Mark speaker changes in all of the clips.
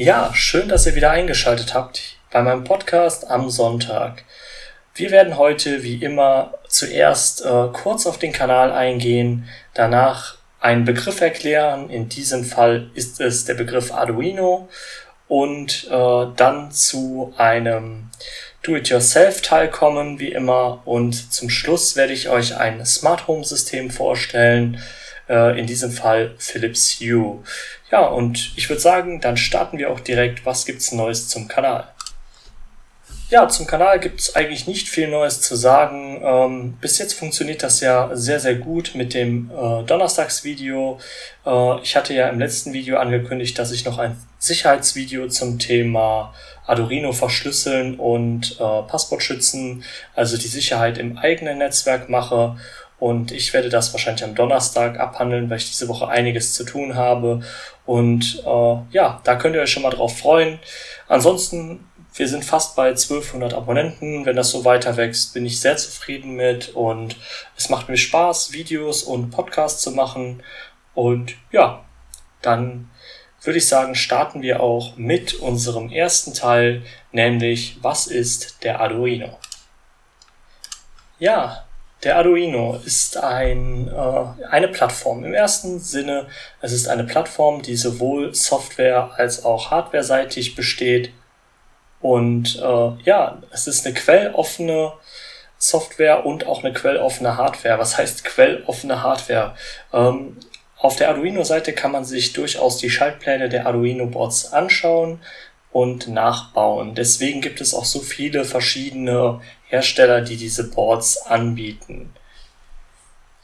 Speaker 1: Ja, schön, dass ihr wieder eingeschaltet habt bei meinem Podcast am Sonntag. Wir werden heute wie immer zuerst äh, kurz auf den Kanal eingehen, danach einen Begriff erklären. In diesem Fall ist es der Begriff Arduino und äh, dann zu einem Do-it-yourself-Teil kommen, wie immer. Und zum Schluss werde ich euch ein Smart Home System vorstellen, äh, in diesem Fall Philips Hue. Ja, und ich würde sagen, dann starten wir auch direkt. Was gibt's Neues zum Kanal? Ja, zum Kanal gibt's eigentlich nicht viel Neues zu sagen. Ähm, bis jetzt funktioniert das ja sehr, sehr gut mit dem äh, Donnerstagsvideo. Äh, ich hatte ja im letzten Video angekündigt, dass ich noch ein Sicherheitsvideo zum Thema Arduino verschlüsseln und äh, Passwort schützen, also die Sicherheit im eigenen Netzwerk mache. Und ich werde das wahrscheinlich am Donnerstag abhandeln, weil ich diese Woche einiges zu tun habe. Und äh, ja, da könnt ihr euch schon mal drauf freuen. Ansonsten, wir sind fast bei 1200 Abonnenten. Wenn das so weiter wächst, bin ich sehr zufrieden mit. Und es macht mir Spaß, Videos und Podcasts zu machen. Und ja, dann würde ich sagen, starten wir auch mit unserem ersten Teil, nämlich was ist der Arduino? Ja, der Arduino ist ein, äh, eine Plattform. Im ersten Sinne, es ist eine Plattform, die sowohl Software als auch Hardware-seitig besteht. Und äh, ja, es ist eine quelloffene Software und auch eine quelloffene Hardware. Was heißt quelloffene Hardware? Ähm, auf der Arduino-Seite kann man sich durchaus die Schaltpläne der Arduino-Boards anschauen und nachbauen. Deswegen gibt es auch so viele verschiedene Hersteller, die diese Boards anbieten.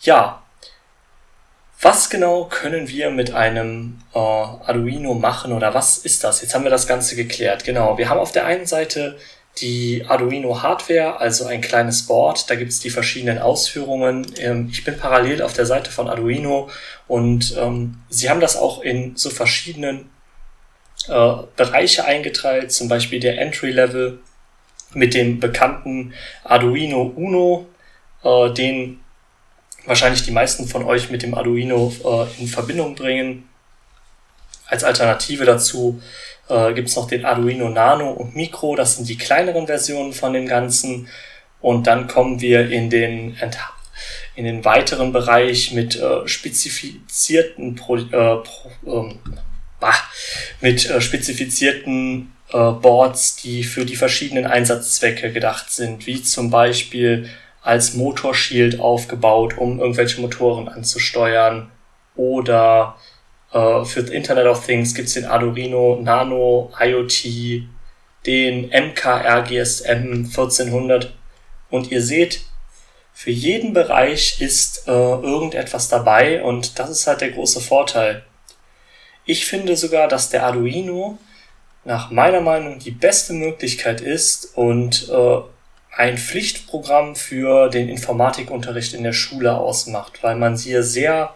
Speaker 1: Ja, was genau können wir mit einem äh, Arduino machen oder was ist das? Jetzt haben wir das Ganze geklärt. Genau, wir haben auf der einen Seite die Arduino Hardware, also ein kleines Board. Da gibt es die verschiedenen Ausführungen. Ähm, ich bin parallel auf der Seite von Arduino und ähm, sie haben das auch in so verschiedenen äh, Bereiche eingeteilt, zum Beispiel der Entry Level mit dem bekannten Arduino Uno, äh, den wahrscheinlich die meisten von euch mit dem Arduino äh, in Verbindung bringen. Als Alternative dazu äh, gibt es noch den Arduino Nano und Micro, das sind die kleineren Versionen von dem Ganzen. Und dann kommen wir in den, in den weiteren Bereich mit äh, spezifizierten Pro, äh, Pro, ähm, bah, mit äh, spezifizierten äh, Boards, die für die verschiedenen Einsatzzwecke gedacht sind, wie zum Beispiel als Motorshield aufgebaut, um irgendwelche Motoren anzusteuern oder äh, für Internet of Things gibt's den Arduino Nano IoT, den MKRGSM 1400 und ihr seht, für jeden Bereich ist äh, irgendetwas dabei und das ist halt der große Vorteil. Ich finde sogar, dass der Arduino nach meiner Meinung die beste Möglichkeit ist und äh, ein Pflichtprogramm für den Informatikunterricht in der Schule ausmacht, weil man hier sehr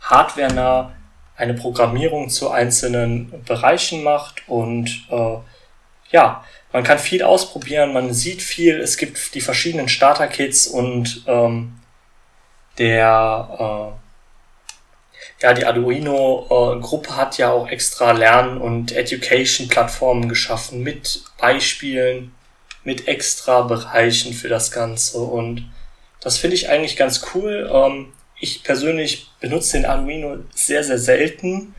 Speaker 1: hardwarenah eine Programmierung zu einzelnen Bereichen macht und äh, ja, man kann viel ausprobieren, man sieht viel, es gibt die verschiedenen Starter-Kits und ähm, der äh, ja, die Arduino-Gruppe hat ja auch extra Lern- und Education-Plattformen geschaffen mit Beispielen, mit extra Bereichen für das Ganze. Und das finde ich eigentlich ganz cool. Ähm, ich persönlich benutze den Arduino sehr, sehr selten.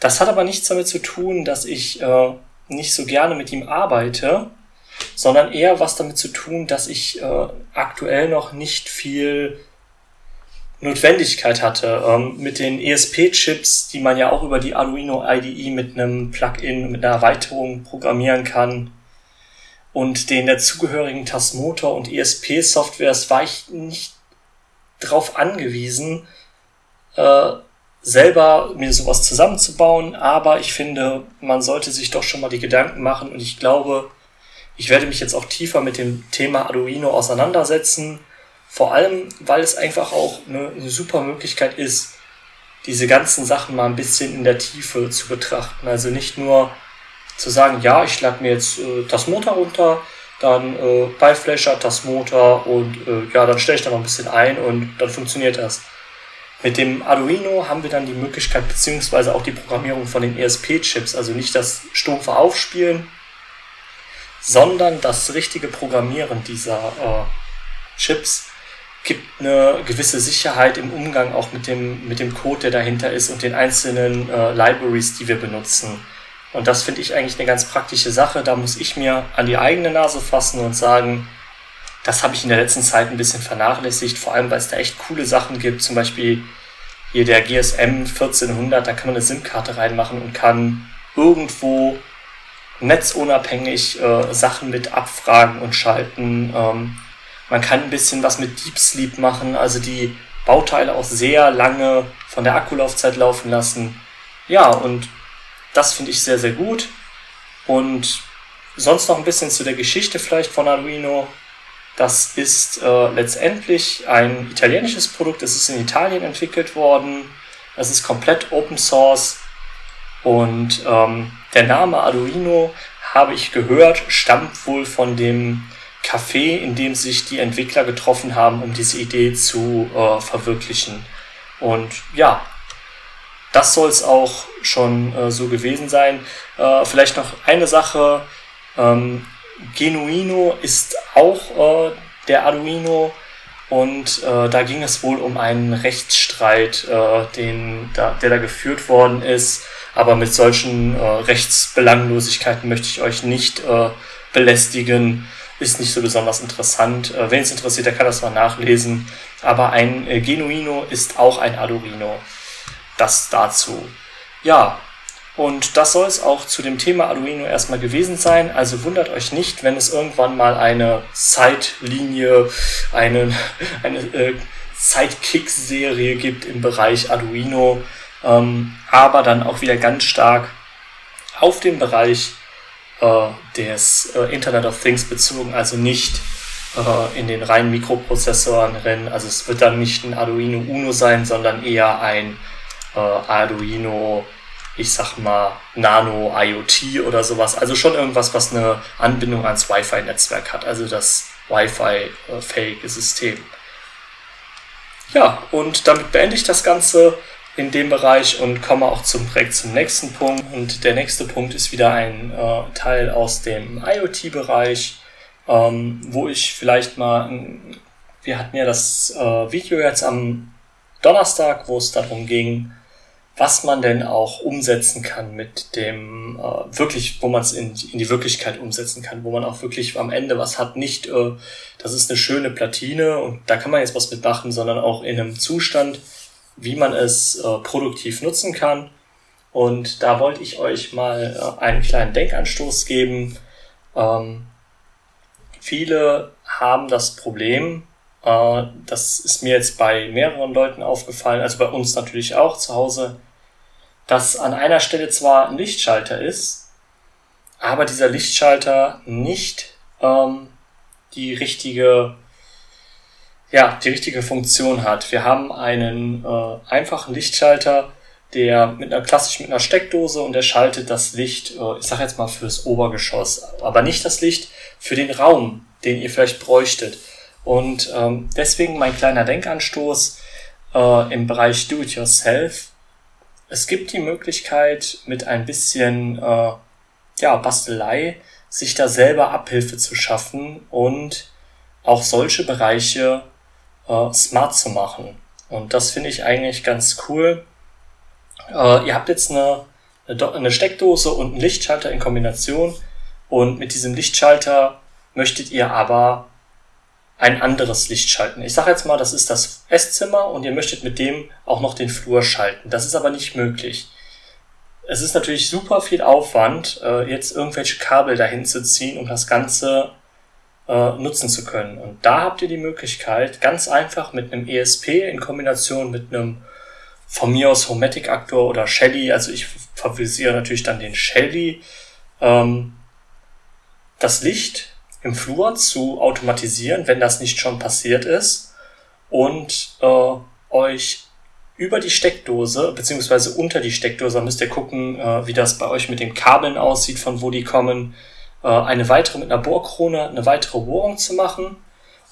Speaker 1: Das hat aber nichts damit zu tun, dass ich äh, nicht so gerne mit ihm arbeite, sondern eher was damit zu tun, dass ich äh, aktuell noch nicht viel Notwendigkeit hatte. Ähm, mit den ESP-Chips, die man ja auch über die Arduino IDE mit einem Plugin, mit einer Erweiterung programmieren kann und den dazugehörigen Tasmotor und ESP-Softwares war ich nicht darauf angewiesen, äh, selber mir sowas zusammenzubauen, aber ich finde, man sollte sich doch schon mal die Gedanken machen und ich glaube, ich werde mich jetzt auch tiefer mit dem Thema Arduino auseinandersetzen vor allem, weil es einfach auch eine, eine super Möglichkeit ist, diese ganzen Sachen mal ein bisschen in der Tiefe zu betrachten. Also nicht nur zu sagen, ja, ich lade mir jetzt äh, das Motor runter, dann äh, bei das Motor und äh, ja, dann stelle ich da noch ein bisschen ein und dann funktioniert das. Mit dem Arduino haben wir dann die Möglichkeit, beziehungsweise auch die Programmierung von den ESP-Chips, also nicht das stumpfe Aufspielen, sondern das richtige Programmieren dieser äh, Chips gibt eine gewisse Sicherheit im Umgang auch mit dem, mit dem Code, der dahinter ist und den einzelnen äh, Libraries, die wir benutzen. Und das finde ich eigentlich eine ganz praktische Sache. Da muss ich mir an die eigene Nase fassen und sagen, das habe ich in der letzten Zeit ein bisschen vernachlässigt, vor allem weil es da echt coole Sachen gibt. Zum Beispiel hier der GSM 1400, da kann man eine SIM-Karte reinmachen und kann irgendwo netzunabhängig äh, Sachen mit abfragen und schalten. Ähm, man kann ein bisschen was mit Deep Sleep machen, also die Bauteile auch sehr lange von der Akkulaufzeit laufen lassen. Ja, und das finde ich sehr, sehr gut. Und sonst noch ein bisschen zu der Geschichte vielleicht von Arduino. Das ist äh, letztendlich ein italienisches Produkt. Es ist in Italien entwickelt worden. Es ist komplett Open Source. Und ähm, der Name Arduino, habe ich gehört, stammt wohl von dem Café, in dem sich die Entwickler getroffen haben, um diese Idee zu äh, verwirklichen. Und ja, das soll es auch schon äh, so gewesen sein. Äh, vielleicht noch eine Sache. Ähm, Genuino ist auch äh, der Arduino und äh, da ging es wohl um einen Rechtsstreit, äh, den, da, der da geführt worden ist. Aber mit solchen Rechtsbelanglosigkeiten möchte ich euch nicht belästigen. Ist nicht so besonders interessant. Äh, Wen es interessiert, der kann das mal nachlesen. Aber ein äh, Genuino ist auch ein Arduino. Das dazu. Ja, und das soll es auch zu dem Thema Arduino erstmal gewesen sein. Also wundert euch nicht, wenn es irgendwann mal eine Zeitlinie, eine, eine äh, Sidekick-Serie gibt im Bereich Arduino ähm, aber dann auch wieder ganz stark auf den Bereich äh, des äh, Internet of Things bezogen, also nicht äh, in den reinen Mikroprozessoren rennen. Also es wird dann nicht ein Arduino Uno sein, sondern eher ein äh, Arduino, ich sag mal, Nano IoT oder sowas. Also schon irgendwas, was eine Anbindung ans Wi-Fi-Netzwerk hat, also das Wi-Fi-fähige System. Ja, und damit beende ich das Ganze in dem Bereich und komme auch zum, direkt zum nächsten Punkt. Und der nächste Punkt ist wieder ein äh, Teil aus dem IoT-Bereich, ähm, wo ich vielleicht mal, wir hatten ja das äh, Video jetzt am Donnerstag, wo es darum ging, was man denn auch umsetzen kann mit dem, äh, wirklich, wo man es in, in die Wirklichkeit umsetzen kann, wo man auch wirklich am Ende was hat, nicht, äh, das ist eine schöne Platine und da kann man jetzt was mitmachen, sondern auch in einem Zustand, wie man es äh, produktiv nutzen kann. Und da wollte ich euch mal äh, einen kleinen Denkanstoß geben. Ähm, viele haben das Problem, äh, das ist mir jetzt bei mehreren Leuten aufgefallen, also bei uns natürlich auch zu Hause, dass an einer Stelle zwar ein Lichtschalter ist, aber dieser Lichtschalter nicht ähm, die richtige ja, die richtige Funktion hat. Wir haben einen äh, einfachen Lichtschalter, der mit einer klassisch mit einer Steckdose und der schaltet das Licht, äh, ich sag jetzt mal fürs Obergeschoss, aber nicht das Licht für den Raum, den ihr vielleicht bräuchtet. Und ähm, deswegen mein kleiner Denkanstoß äh, im Bereich Do-it-yourself. Es gibt die Möglichkeit, mit ein bisschen äh, ja, Bastelei sich da selber Abhilfe zu schaffen und auch solche Bereiche äh, smart zu machen. Und das finde ich eigentlich ganz cool. Äh, ihr habt jetzt eine, eine Steckdose und einen Lichtschalter in Kombination und mit diesem Lichtschalter möchtet ihr aber ein anderes Licht schalten. Ich sage jetzt mal, das ist das Esszimmer und ihr möchtet mit dem auch noch den Flur schalten. Das ist aber nicht möglich. Es ist natürlich super viel Aufwand, äh, jetzt irgendwelche Kabel dahin zu ziehen, um das Ganze äh, nutzen zu können. Und da habt ihr die Möglichkeit, ganz einfach mit einem ESP in Kombination mit einem von mir aus Homatic Aktor oder Shelly, also ich favorisiere natürlich dann den Shelly, ähm, das Licht im Flur zu automatisieren, wenn das nicht schon passiert ist, und äh, euch über die Steckdose, beziehungsweise unter die Steckdose, müsst ihr gucken, äh, wie das bei euch mit den Kabeln aussieht, von wo die kommen, äh, eine weitere mit einer Bohrkrone, eine weitere Bohrung zu machen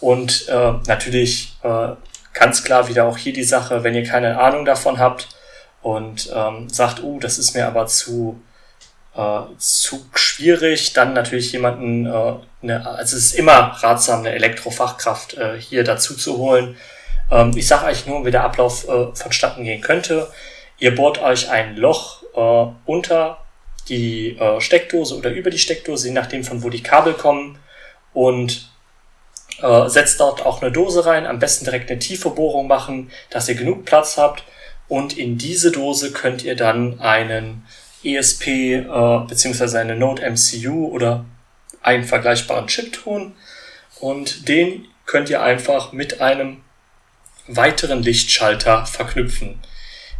Speaker 1: und äh, natürlich äh, ganz klar wieder auch hier die Sache, wenn ihr keine Ahnung davon habt und ähm, sagt, uh, das ist mir aber zu, äh, zu schwierig, dann natürlich jemanden, äh, eine, also es ist immer ratsam, eine Elektrofachkraft äh, hier dazu zu holen. Ähm, ich sage euch nur, wie der Ablauf äh, vonstatten gehen könnte. Ihr bohrt euch ein Loch äh, unter die äh, Steckdose oder über die Steckdose, je nachdem von wo die Kabel kommen. Und äh, setzt dort auch eine Dose rein, am besten direkt eine tiefe Bohrung machen, dass ihr genug Platz habt. Und in diese Dose könnt ihr dann einen ESP äh, beziehungsweise eine Node MCU oder einen vergleichbaren Chip tun. Und den könnt ihr einfach mit einem weiteren Lichtschalter verknüpfen.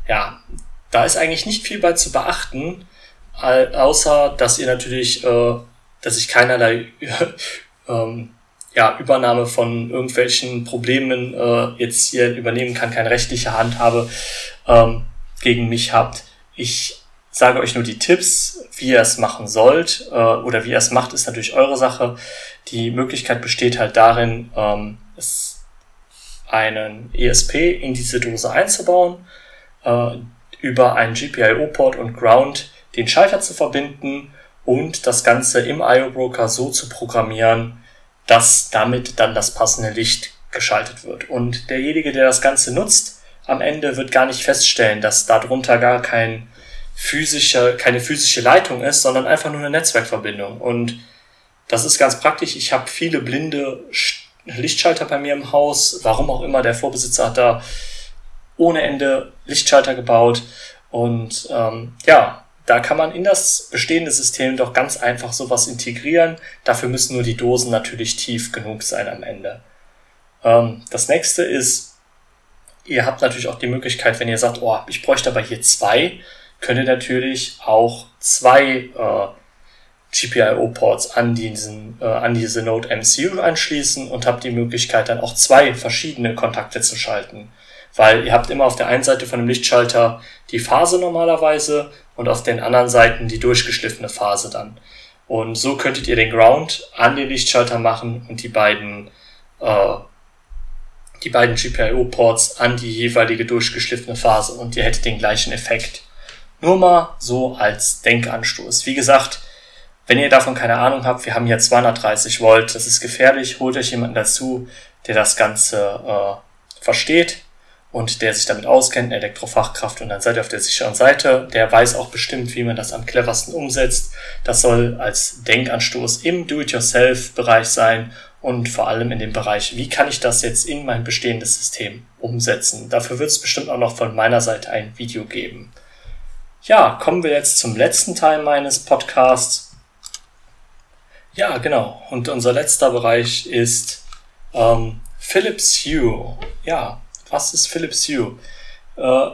Speaker 1: Ja, da ist eigentlich nicht viel bei zu beachten, außer dass ihr natürlich, äh, dass ich keinerlei ähm, ja, Übernahme von irgendwelchen Problemen äh, jetzt hier übernehmen kann, keine rechtliche Handhabe ähm, gegen mich habt. Ich sage euch nur die Tipps, wie ihr es machen sollt äh, oder wie ihr es macht, ist natürlich eure Sache. Die Möglichkeit besteht halt darin, ähm, einen ESP in diese Dose einzubauen, äh, über einen GPIO-Port und Ground den Schalter zu verbinden und das Ganze im IO-Broker so zu programmieren, dass damit dann das passende Licht geschaltet wird. Und derjenige, der das Ganze nutzt, am Ende wird gar nicht feststellen, dass darunter gar kein physische, keine physische Leitung ist, sondern einfach nur eine Netzwerkverbindung. Und das ist ganz praktisch. Ich habe viele blinde Lichtschalter bei mir im Haus. Warum auch immer, der Vorbesitzer hat da ohne Ende Lichtschalter gebaut. Und ähm, ja, da kann man in das bestehende System doch ganz einfach sowas integrieren. Dafür müssen nur die Dosen natürlich tief genug sein am Ende. Ähm, das nächste ist, ihr habt natürlich auch die Möglichkeit, wenn ihr sagt, oh, ich bräuchte aber hier zwei, könnt ihr natürlich auch zwei äh, GPIO-Ports an, diesen, äh, an diese Node MCU anschließen und habt die Möglichkeit dann auch zwei verschiedene Kontakte zu schalten. Weil ihr habt immer auf der einen Seite von dem Lichtschalter die Phase normalerweise und auf den anderen Seiten die durchgeschliffene Phase dann. Und so könntet ihr den Ground an den Lichtschalter machen und die beiden, äh, die beiden GPIO-Ports an die jeweilige durchgeschliffene Phase und ihr hättet den gleichen Effekt. Nur mal so als Denkanstoß. Wie gesagt, wenn ihr davon keine Ahnung habt, wir haben hier 230 Volt, das ist gefährlich, holt euch jemanden dazu, der das Ganze äh, versteht und der sich damit auskennt, Elektrofachkraft, und dann seid ihr auf der sicheren Seite. Der weiß auch bestimmt, wie man das am cleversten umsetzt. Das soll als Denkanstoß im Do-it-yourself-Bereich sein und vor allem in dem Bereich, wie kann ich das jetzt in mein bestehendes System umsetzen. Dafür wird es bestimmt auch noch von meiner Seite ein Video geben. Ja, kommen wir jetzt zum letzten Teil meines Podcasts. Ja, genau. Und unser letzter Bereich ist ähm, Philips Hue. Ja, was ist Philips Hue? Äh,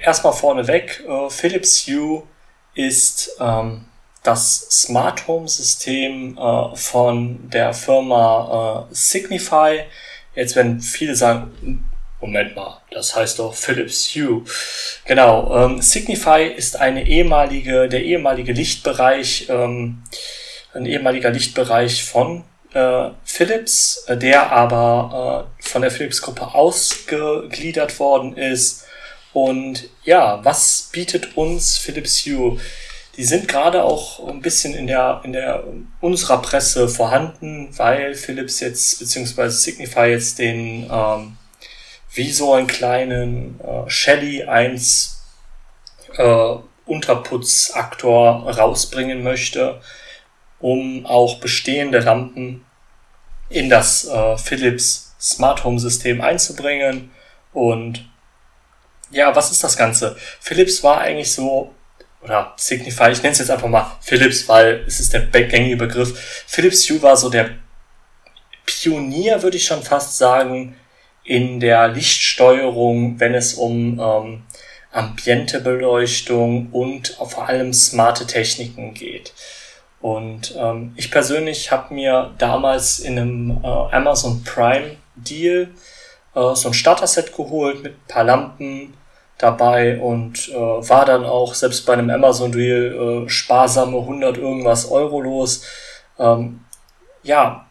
Speaker 1: erstmal vorneweg, äh, Philips Hue ist ähm, das Smart Home System äh, von der Firma äh, Signify. Jetzt werden viele sagen, Moment mal, das heißt doch Philips Hue. Genau, ähm, Signify ist eine ehemalige, der ehemalige Lichtbereich, ähm, ein ehemaliger Lichtbereich von äh, Philips, der aber äh, von der Philips-Gruppe ausgegliedert worden ist. Und ja, was bietet uns Philips Hue? Die sind gerade auch ein bisschen in der, in der unserer Presse vorhanden, weil Philips jetzt, beziehungsweise Signify jetzt den ähm, wie so einen kleinen äh, Shelly 1 äh, Unterputzaktor rausbringen möchte um auch bestehende Lampen in das äh, Philips Smart Home System einzubringen. Und ja, was ist das Ganze? Philips war eigentlich so, oder Signify, ich nenne es jetzt einfach mal Philips, weil es ist der gängige Begriff. Philips Hue war so der Pionier, würde ich schon fast sagen, in der Lichtsteuerung, wenn es um ähm, Ambientebeleuchtung und vor allem smarte Techniken geht. Und ähm, ich persönlich habe mir damals in einem äh, Amazon Prime Deal äh, so ein Starter-Set geholt mit ein paar Lampen dabei und äh, war dann auch selbst bei einem Amazon Deal äh, sparsame 100 irgendwas Euro los. Ähm, ja,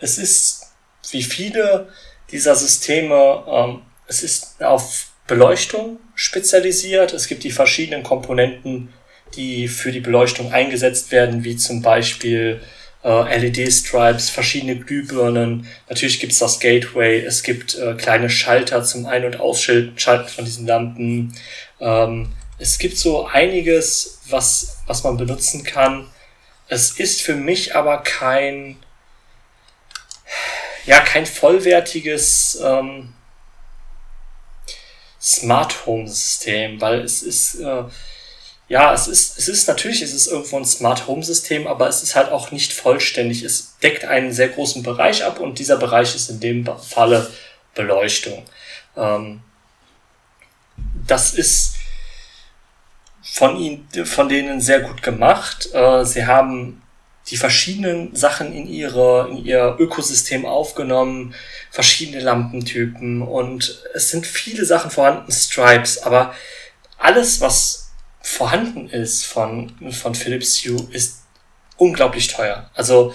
Speaker 1: es ist wie viele dieser Systeme, ähm, es ist auf Beleuchtung spezialisiert. Es gibt die verschiedenen Komponenten, die für die Beleuchtung eingesetzt werden, wie zum Beispiel äh, LED-Stripes, verschiedene Glühbirnen. Natürlich gibt es das Gateway, es gibt äh, kleine Schalter zum Ein- und Ausschalten von diesen Lampen. Ähm, es gibt so einiges, was, was man benutzen kann. Es ist für mich aber kein, ja, kein vollwertiges ähm, Smart Home System, weil es ist, äh, ja, es ist, es ist natürlich, es ist irgendwo ein Smart Home System, aber es ist halt auch nicht vollständig. Es deckt einen sehr großen Bereich ab und dieser Bereich ist in dem Falle Beleuchtung. Ähm, das ist von ihnen, von denen sehr gut gemacht. Äh, sie haben die verschiedenen Sachen in ihre, in ihr Ökosystem aufgenommen, verschiedene Lampentypen und es sind viele Sachen vorhanden, Stripes, aber alles, was vorhanden ist von, von Philips Hue, ist unglaublich teuer. Also,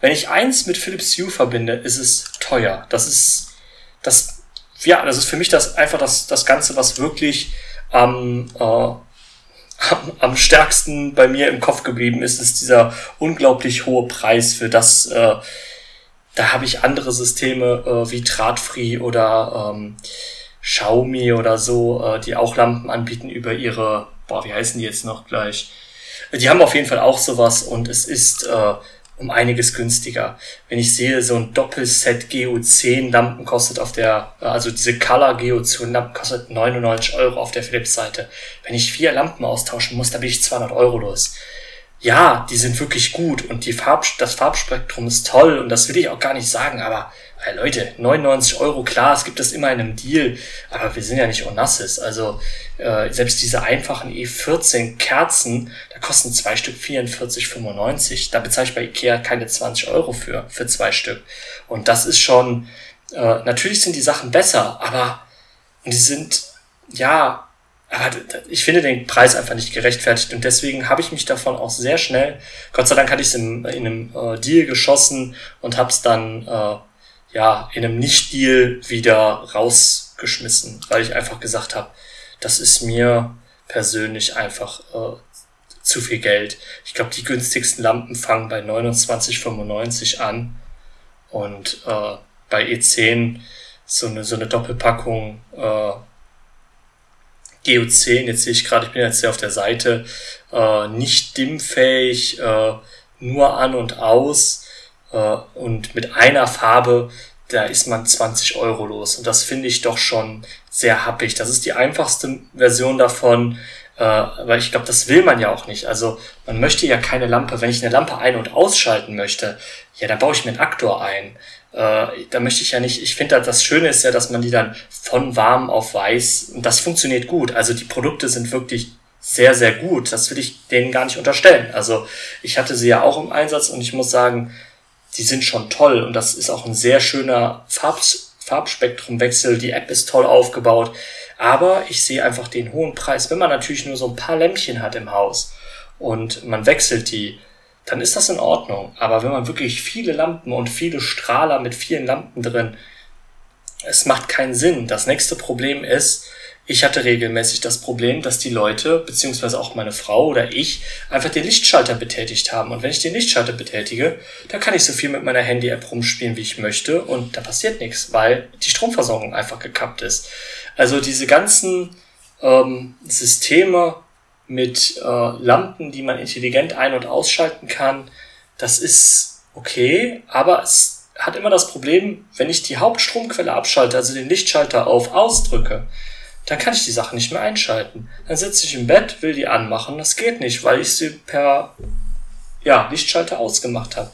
Speaker 1: wenn ich eins mit Philips Hue verbinde, ist es teuer. Das ist, das, ja, das ist für mich das, einfach das, das Ganze, was wirklich am, äh, am, am stärksten bei mir im Kopf geblieben ist, ist dieser unglaublich hohe Preis für das, äh, da habe ich andere Systeme äh, wie Drahtfree oder ähm, Xiaomi oder so, äh, die auch Lampen anbieten über ihre, boah, wie heißen die jetzt noch gleich? Die haben auf jeden Fall auch sowas und es ist äh, um einiges günstiger. Wenn ich sehe, so ein Doppelset GU10 Lampen kostet auf der, also diese Color GU10 Lampen kostet 99 Euro auf der Philips Seite. Wenn ich vier Lampen austauschen muss, da bin ich 200 Euro los. Ja, die sind wirklich gut und die Farb, das Farbspektrum ist toll und das will ich auch gar nicht sagen, aber hey Leute, 99 Euro, klar, es gibt das immer in einem Deal, aber wir sind ja nicht Onassis. Also äh, selbst diese einfachen E14 Kerzen, da kosten zwei Stück 44,95. Da bezahle ich bei Ikea keine 20 Euro für, für zwei Stück. Und das ist schon, äh, natürlich sind die Sachen besser, aber die sind, ja, ich finde den Preis einfach nicht gerechtfertigt und deswegen habe ich mich davon auch sehr schnell, Gott sei Dank hatte ich es in, in einem äh, Deal geschossen und habe es dann äh, ja, in einem Nicht-Deal wieder rausgeschmissen, weil ich einfach gesagt habe, das ist mir persönlich einfach äh, zu viel Geld. Ich glaube, die günstigsten Lampen fangen bei 29,95 an und äh, bei E10 so eine, so eine Doppelpackung GO10, jetzt sehe ich gerade, ich bin jetzt hier auf der Seite, äh, nicht dimmfähig, äh, nur an und aus äh, und mit einer Farbe, da ist man 20 Euro los. Und das finde ich doch schon sehr happig. Das ist die einfachste Version davon, äh, weil ich glaube, das will man ja auch nicht. Also man möchte ja keine Lampe, wenn ich eine Lampe ein- und ausschalten möchte, ja, dann baue ich mir einen Aktor ein. Äh, da möchte ich ja nicht, ich finde, das Schöne ist ja, dass man die dann von warm auf weiß, und das funktioniert gut. Also die Produkte sind wirklich sehr, sehr gut. Das will ich denen gar nicht unterstellen. Also ich hatte sie ja auch im Einsatz und ich muss sagen, die sind schon toll und das ist auch ein sehr schöner Farbs Farbspektrumwechsel. Die App ist toll aufgebaut, aber ich sehe einfach den hohen Preis. Wenn man natürlich nur so ein paar Lämpchen hat im Haus und man wechselt die, dann ist das in Ordnung. Aber wenn man wirklich viele Lampen und viele Strahler mit vielen Lampen drin, es macht keinen Sinn. Das nächste Problem ist, ich hatte regelmäßig das Problem, dass die Leute, beziehungsweise auch meine Frau oder ich, einfach den Lichtschalter betätigt haben. Und wenn ich den Lichtschalter betätige, dann kann ich so viel mit meiner Handy-App rumspielen, wie ich möchte. Und da passiert nichts, weil die Stromversorgung einfach gekappt ist. Also diese ganzen ähm, Systeme mit äh, Lampen, die man intelligent ein- und ausschalten kann, das ist okay, aber es hat immer das Problem, wenn ich die Hauptstromquelle abschalte, also den Lichtschalter auf ausdrücke, dann kann ich die Sache nicht mehr einschalten. Dann sitze ich im Bett, will die anmachen, das geht nicht, weil ich sie per ja, Lichtschalter ausgemacht habe.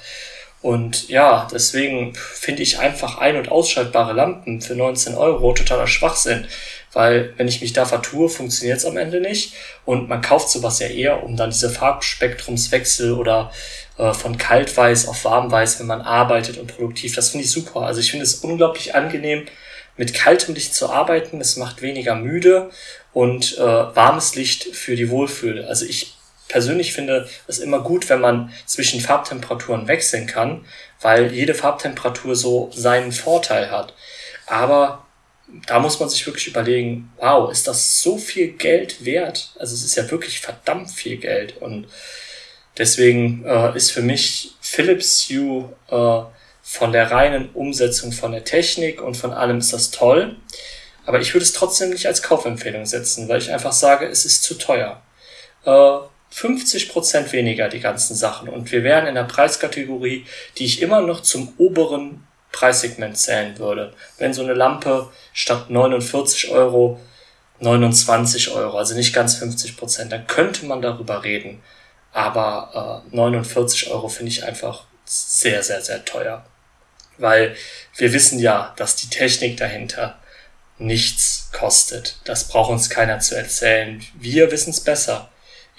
Speaker 1: Und ja, deswegen finde ich einfach ein- und ausschaltbare Lampen für 19 Euro totaler Schwachsinn. Weil wenn ich mich da vertue, funktioniert es am Ende nicht. Und man kauft sowas ja eher, um dann diese Farbspektrumswechsel oder äh, von kaltweiß auf warmweiß, wenn man arbeitet und produktiv. Das finde ich super. Also ich finde es unglaublich angenehm, mit kaltem Licht zu arbeiten. Es macht weniger müde und äh, warmes Licht für die Wohlfühl. Also ich persönlich finde es immer gut, wenn man zwischen Farbtemperaturen wechseln kann, weil jede Farbtemperatur so seinen Vorteil hat. Aber da muss man sich wirklich überlegen, wow, ist das so viel Geld wert? Also es ist ja wirklich verdammt viel Geld. Und deswegen äh, ist für mich Philips Hue äh, von der reinen Umsetzung von der Technik und von allem ist das toll. Aber ich würde es trotzdem nicht als Kaufempfehlung setzen, weil ich einfach sage, es ist zu teuer. Äh, 50 Prozent weniger die ganzen Sachen und wir wären in der Preiskategorie, die ich immer noch zum oberen Preissegment zählen würde. Wenn so eine Lampe statt 49 Euro 29 Euro, also nicht ganz 50 Prozent, dann könnte man darüber reden. Aber äh, 49 Euro finde ich einfach sehr, sehr, sehr teuer. Weil wir wissen ja, dass die Technik dahinter nichts kostet. Das braucht uns keiner zu erzählen. Wir wissen es besser.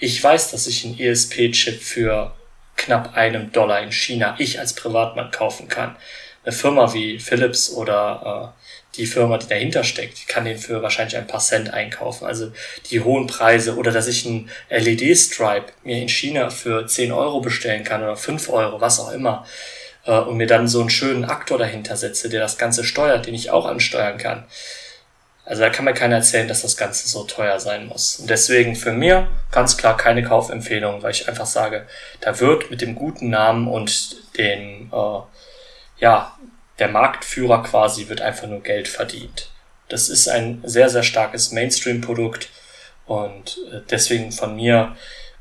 Speaker 1: Ich weiß, dass ich einen ESP-Chip für knapp einem Dollar in China, ich als Privatmann kaufen kann. Eine Firma wie Philips oder äh, die Firma, die dahinter steckt, kann den für wahrscheinlich ein paar Cent einkaufen. Also die hohen Preise oder dass ich einen LED-Stripe mir in China für 10 Euro bestellen kann oder 5 Euro, was auch immer äh, und mir dann so einen schönen Aktor dahinter setze, der das Ganze steuert, den ich auch ansteuern kann. Also da kann mir keiner erzählen, dass das Ganze so teuer sein muss. Und deswegen für mir ganz klar keine Kaufempfehlung, weil ich einfach sage, da wird mit dem guten Namen und dem, äh, ja, der Marktführer quasi wird einfach nur Geld verdient. Das ist ein sehr, sehr starkes Mainstream-Produkt und äh, deswegen von mir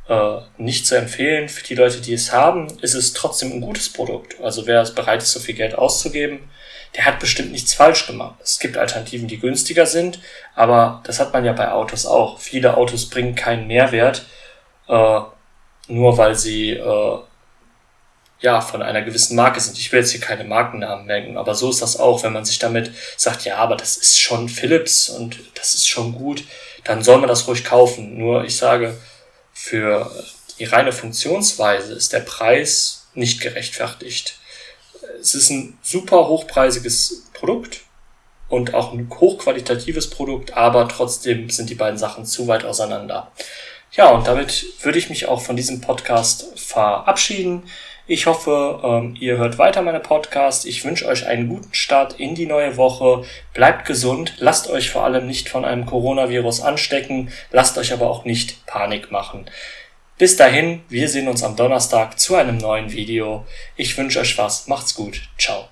Speaker 1: äh, nicht zu empfehlen. Für die Leute, die es haben, ist es trotzdem ein gutes Produkt. Also wer ist bereit ist, so viel Geld auszugeben, der hat bestimmt nichts falsch gemacht. Es gibt Alternativen, die günstiger sind, aber das hat man ja bei Autos auch. Viele Autos bringen keinen Mehrwert, äh, nur weil sie äh, ja von einer gewissen Marke sind. Ich will jetzt hier keine Markennamen merken, aber so ist das auch, wenn man sich damit sagt, ja, aber das ist schon Philips und das ist schon gut, dann soll man das ruhig kaufen. Nur ich sage, für die reine Funktionsweise ist der Preis nicht gerechtfertigt. Es ist ein super hochpreisiges Produkt und auch ein hochqualitatives Produkt, aber trotzdem sind die beiden Sachen zu weit auseinander. Ja, und damit würde ich mich auch von diesem Podcast verabschieden. Ich hoffe, ähm, ihr hört weiter meine Podcast. Ich wünsche euch einen guten Start in die neue Woche. Bleibt gesund. Lasst euch vor allem nicht von einem Coronavirus anstecken. Lasst euch aber auch nicht Panik machen. Bis dahin, wir sehen uns am Donnerstag zu einem neuen Video. Ich wünsche euch was. Macht's gut. Ciao.